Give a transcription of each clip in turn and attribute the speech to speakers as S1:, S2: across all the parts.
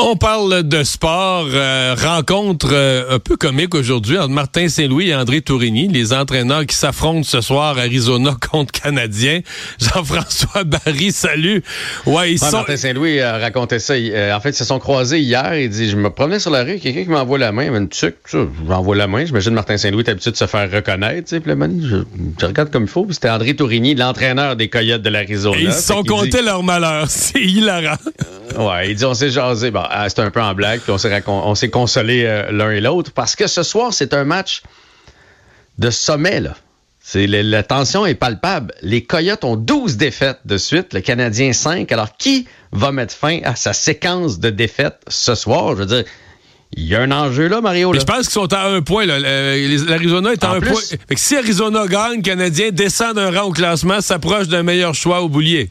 S1: On parle de sport. Euh, rencontre euh, un peu comique aujourd'hui entre Martin Saint-Louis et André Tourigny, les entraîneurs qui s'affrontent ce soir Arizona contre Canadien. Jean-François Barry, salut.
S2: Ouais, ils sont... Martin Saint-Louis a raconté ça. Euh, en fait, ils se sont croisés hier. Il dit, je me promenais sur la rue, quelqu'un qui m'envoie la main. Il une tuque, je m'envoie la main. J'imagine Martin Saint-Louis est habitué de se faire reconnaître. Puis je, je, regarde comme il faut. C'était André Tourigny, l'entraîneur des Coyotes de l'Arizona.
S1: Ils se sont comptés leur malheur. C'est hilarant.
S2: Ouais, il dit, on s'est jasé. Bon, ah, c'est un peu en blague, puis on s'est, consolé euh, l'un et l'autre, parce que ce soir, c'est un match de sommet, là. C'est, la, tension est palpable. Les Coyotes ont 12 défaites de suite, le Canadien 5. Alors, qui va mettre fin à sa séquence de défaites ce soir? Je veux dire, il y a un enjeu là, Mario.
S1: je pense qu'ils sont à un point. L'Arizona est à un point. si Arizona gagne, le Canadien descend d'un rang au classement, s'approche d'un meilleur choix au boulier.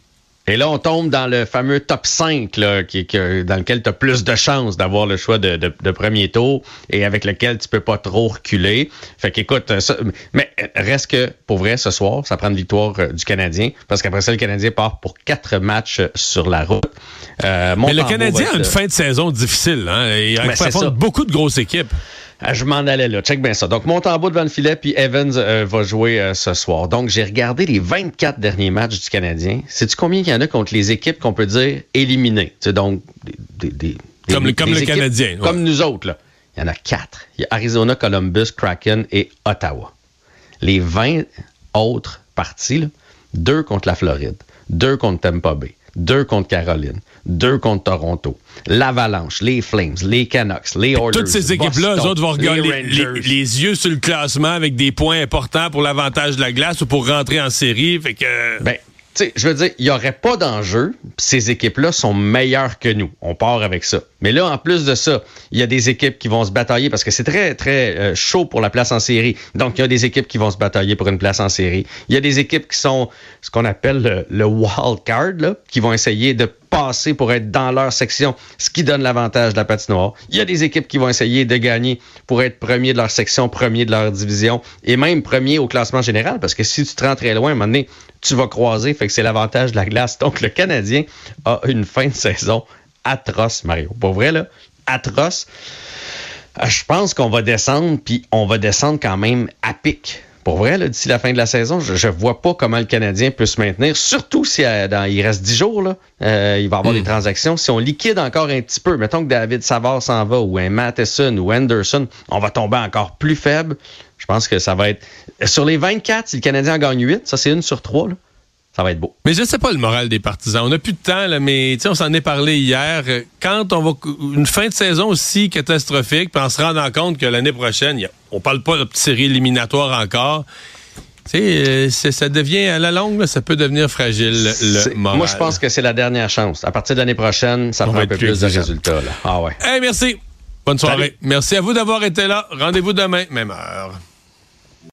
S2: Et là, on tombe dans le fameux top 5, là, qui, dans lequel tu as plus de chances d'avoir le choix de, de, premier tour et avec lequel tu peux pas trop reculer. Fait qu'écoute, mais reste que, pour vrai, ce soir, ça prend une victoire euh, du Canadien, parce qu'après ça, le Canadien part pour quatre matchs sur la route.
S1: Euh, mais le Canadien a une fin de saison difficile. Hein? Il affronte beaucoup de grosses équipes.
S2: Ah, je m'en allais là. Check bien ça. Donc, Montembeau devant le filet, puis Evans euh, va jouer euh, ce soir. Donc, j'ai regardé les 24 derniers matchs du Canadien. Sais-tu combien il y en a contre les équipes qu'on peut dire éliminées? C'est donc,
S1: des, comme, le, comme le Canadien.
S2: Comme nous autres, là. Il y en a quatre. Il y a Arizona, Columbus, Kraken et Ottawa. Les 20 autres parties, là, deux contre la Floride, deux contre Tampa Bay, deux contre Caroline, deux contre Toronto, l'Avalanche, les Flames, les Canucks, les Oilers.
S1: Toutes ces équipes-là, eux autres vont regarder les, yeux sur le classement avec des points importants pour l'avantage de la glace ou pour rentrer en série. Fait que.
S2: Ben, je veux dire, il n'y aurait pas d'enjeu. Ces équipes-là sont meilleures que nous. On part avec ça. Mais là, en plus de ça, il y a des équipes qui vont se batailler parce que c'est très, très euh, chaud pour la place en série. Donc, il y a des équipes qui vont se batailler pour une place en série. Il y a des équipes qui sont ce qu'on appelle le, wild card, là, qui vont essayer de pour être dans leur section, ce qui donne l'avantage de la patinoire. Il y a des équipes qui vont essayer de gagner pour être premier de leur section, premier de leur division et même premier au classement général parce que si tu te rends très loin, à un tu vas croiser. Fait que c'est l'avantage de la glace. Donc, le Canadien a une fin de saison atroce, Mario. Pour vrai, là, atroce. Euh, je pense qu'on va descendre, puis on va descendre quand même à pic. Pour vrai, d'ici la fin de la saison, je ne vois pas comment le Canadien peut se maintenir, surtout si euh, dans, il reste 10 jours, là, euh, il va y avoir des hmm. transactions. Si on liquide encore un petit peu, mettons que David Savard s'en va, ou un Matheson ou Anderson, on va tomber encore plus faible. Je pense que ça va être... Sur les 24, si le Canadien en gagne 8, ça c'est une sur trois, là, ça va être beau.
S1: Mais je ne sais pas le moral des partisans. On n'a plus de temps, là, mais on s'en est parlé hier. Quand on va une fin de saison aussi catastrophique, puis en se rendant compte que l'année prochaine, y on parle pas de petite série éliminatoire encore. Euh, ça devient à la longue, ça peut devenir fragile le moral.
S2: Moi, je pense que c'est la dernière chance. À partir de l'année prochaine, ça fera un peu plus, de résultats. Là. Ah ouais.
S1: merci. Bonne soirée. Merci à vous d'avoir été là. Rendez-vous demain, même heure.